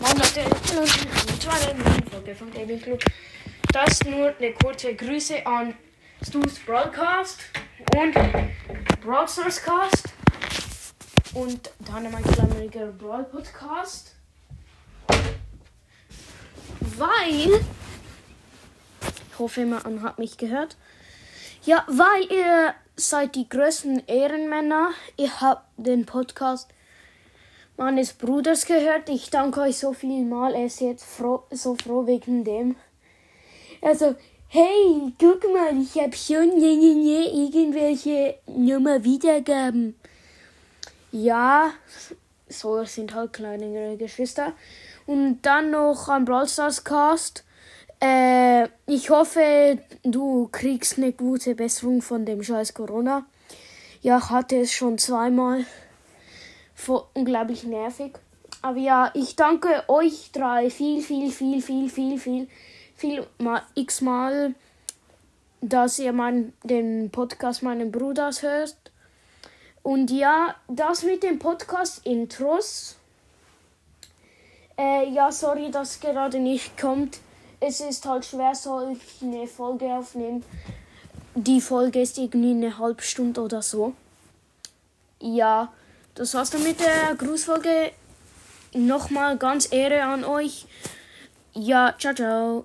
Moin Leute, willkommen zu einer neuen Folge von Gaming Club. Das nur eine kurze Grüße an Stu's Broadcast und Brawl Stars Cast und Dynamite Flammeriger Brawl Podcast. Weil, ich hoffe, man hat mich gehört. Ja, weil ihr seid die größten Ehrenmänner. Ihr habt den Podcast meines Bruders gehört. Ich danke euch so viel mal. Er ist jetzt froh, so froh wegen dem. Also, hey, guck mal, ich habe schon je, je, je, irgendwelche Nummer Wiedergaben. Ja, so sind halt kleinere Geschwister. Und dann noch am Brawl Stars Cast. Äh, ich hoffe, du kriegst eine gute Besserung von dem scheiß Corona. Ja, ich hatte es schon zweimal. Unglaublich nervig. Aber ja, ich danke euch drei viel, viel, viel, viel, viel, viel, viel mal x-mal, dass ihr mein, den Podcast meines Bruders hört. Und ja, das mit den Podcast-Intros. Äh, ja, sorry, dass gerade nicht kommt. Es ist halt schwer, solch eine Folge aufnehmen. Die Folge ist irgendwie eine halbe Stunde oder so. Ja, das war's dann mit der Grußfolge. Nochmal ganz Ehre an euch. Ja, ciao, ciao.